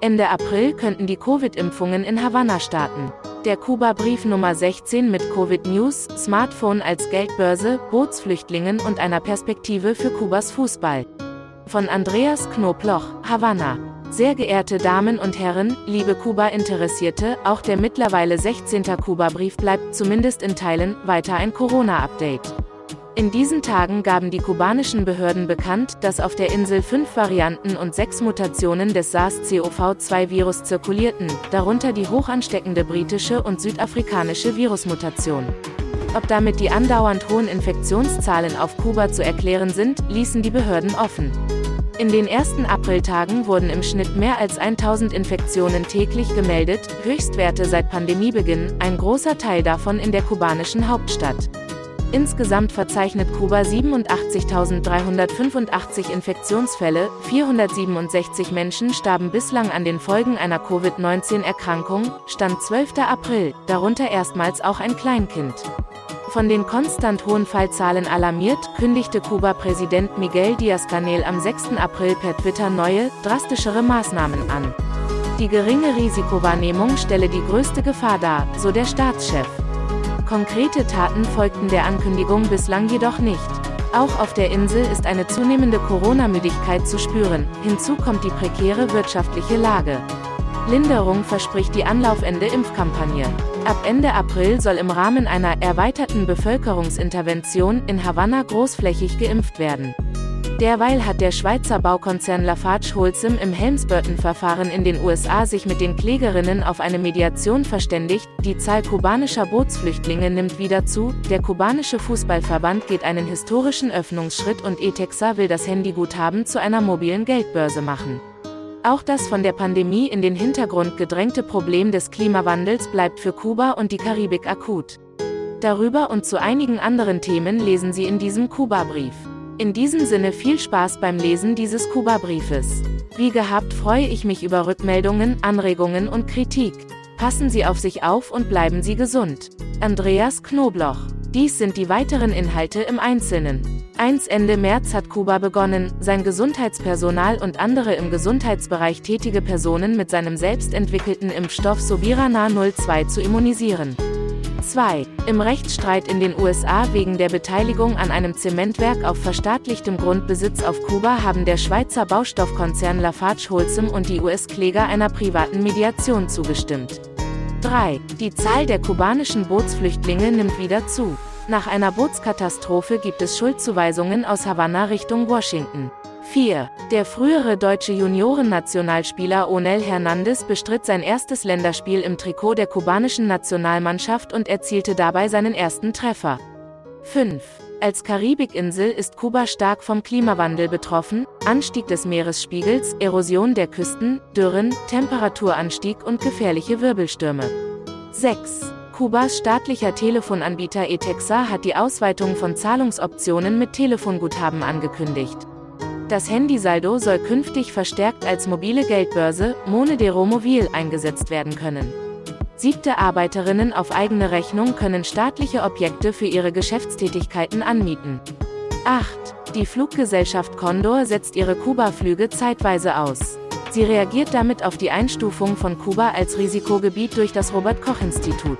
Ende April könnten die Covid-Impfungen in Havanna starten. Der Kuba-Brief Nummer 16 mit Covid-News, Smartphone als Geldbörse, Bootsflüchtlingen und einer Perspektive für Kubas Fußball. Von Andreas Knobloch, Havanna. Sehr geehrte Damen und Herren, liebe Kuba-Interessierte, auch der mittlerweile 16. Kuba-Brief bleibt zumindest in Teilen weiter ein Corona-Update. In diesen Tagen gaben die kubanischen Behörden bekannt, dass auf der Insel fünf Varianten und sechs Mutationen des SARS-CoV-2-Virus zirkulierten, darunter die hochansteckende britische und südafrikanische Virusmutation. Ob damit die andauernd hohen Infektionszahlen auf Kuba zu erklären sind, ließen die Behörden offen. In den ersten Apriltagen wurden im Schnitt mehr als 1000 Infektionen täglich gemeldet, Höchstwerte seit Pandemiebeginn, ein großer Teil davon in der kubanischen Hauptstadt. Insgesamt verzeichnet Kuba 87.385 Infektionsfälle, 467 Menschen starben bislang an den Folgen einer Covid-19-Erkrankung, Stand 12. April, darunter erstmals auch ein Kleinkind. Von den konstant hohen Fallzahlen alarmiert, kündigte Kuba-Präsident Miguel Díaz-Canel am 6. April per Twitter neue, drastischere Maßnahmen an. Die geringe Risikowahrnehmung stelle die größte Gefahr dar, so der Staatschef. Konkrete Taten folgten der Ankündigung bislang jedoch nicht. Auch auf der Insel ist eine zunehmende Corona-Müdigkeit zu spüren, hinzu kommt die prekäre wirtschaftliche Lage. Linderung verspricht die Anlaufende-Impfkampagne. Ab Ende April soll im Rahmen einer erweiterten Bevölkerungsintervention in Havanna großflächig geimpft werden. Derweil hat der Schweizer Baukonzern Lafarge Holcim im Helms-Burton-Verfahren in den USA sich mit den Klägerinnen auf eine Mediation verständigt, die Zahl kubanischer Bootsflüchtlinge nimmt wieder zu, der kubanische Fußballverband geht einen historischen Öffnungsschritt und ETEXA will das Handyguthaben zu einer mobilen Geldbörse machen. Auch das von der Pandemie in den Hintergrund gedrängte Problem des Klimawandels bleibt für Kuba und die Karibik akut. Darüber und zu einigen anderen Themen lesen Sie in diesem Kuba-Brief. In diesem Sinne viel Spaß beim Lesen dieses Kuba-Briefes. Wie gehabt freue ich mich über Rückmeldungen, Anregungen und Kritik. Passen Sie auf sich auf und bleiben Sie gesund. Andreas Knobloch. Dies sind die weiteren Inhalte im Einzelnen. 1. Ende März hat Kuba begonnen, sein Gesundheitspersonal und andere im Gesundheitsbereich tätige Personen mit seinem selbst entwickelten Impfstoff Sobirana 02 zu immunisieren. 2. Im Rechtsstreit in den USA wegen der Beteiligung an einem Zementwerk auf verstaatlichtem Grundbesitz auf Kuba haben der Schweizer Baustoffkonzern Lafarge Holcim und die US-Kläger einer privaten Mediation zugestimmt. 3. Die Zahl der kubanischen Bootsflüchtlinge nimmt wieder zu. Nach einer Bootskatastrophe gibt es Schuldzuweisungen aus Havanna Richtung Washington. 4. Der frühere deutsche Juniorennationalspieler Onel Hernandez bestritt sein erstes Länderspiel im Trikot der kubanischen Nationalmannschaft und erzielte dabei seinen ersten Treffer. 5. Als Karibikinsel ist Kuba stark vom Klimawandel betroffen, Anstieg des Meeresspiegels, Erosion der Küsten, Dürren, Temperaturanstieg und gefährliche Wirbelstürme. 6. Kubas staatlicher Telefonanbieter ETEXA hat die Ausweitung von Zahlungsoptionen mit Telefonguthaben angekündigt. Das Handysaldo soll künftig verstärkt als mobile Geldbörse, Mone de Romovil, eingesetzt werden können. Siebte Arbeiterinnen auf eigene Rechnung können staatliche Objekte für ihre Geschäftstätigkeiten anmieten. 8. Die Fluggesellschaft Condor setzt ihre Kuba-Flüge zeitweise aus. Sie reagiert damit auf die Einstufung von Kuba als Risikogebiet durch das Robert Koch Institut.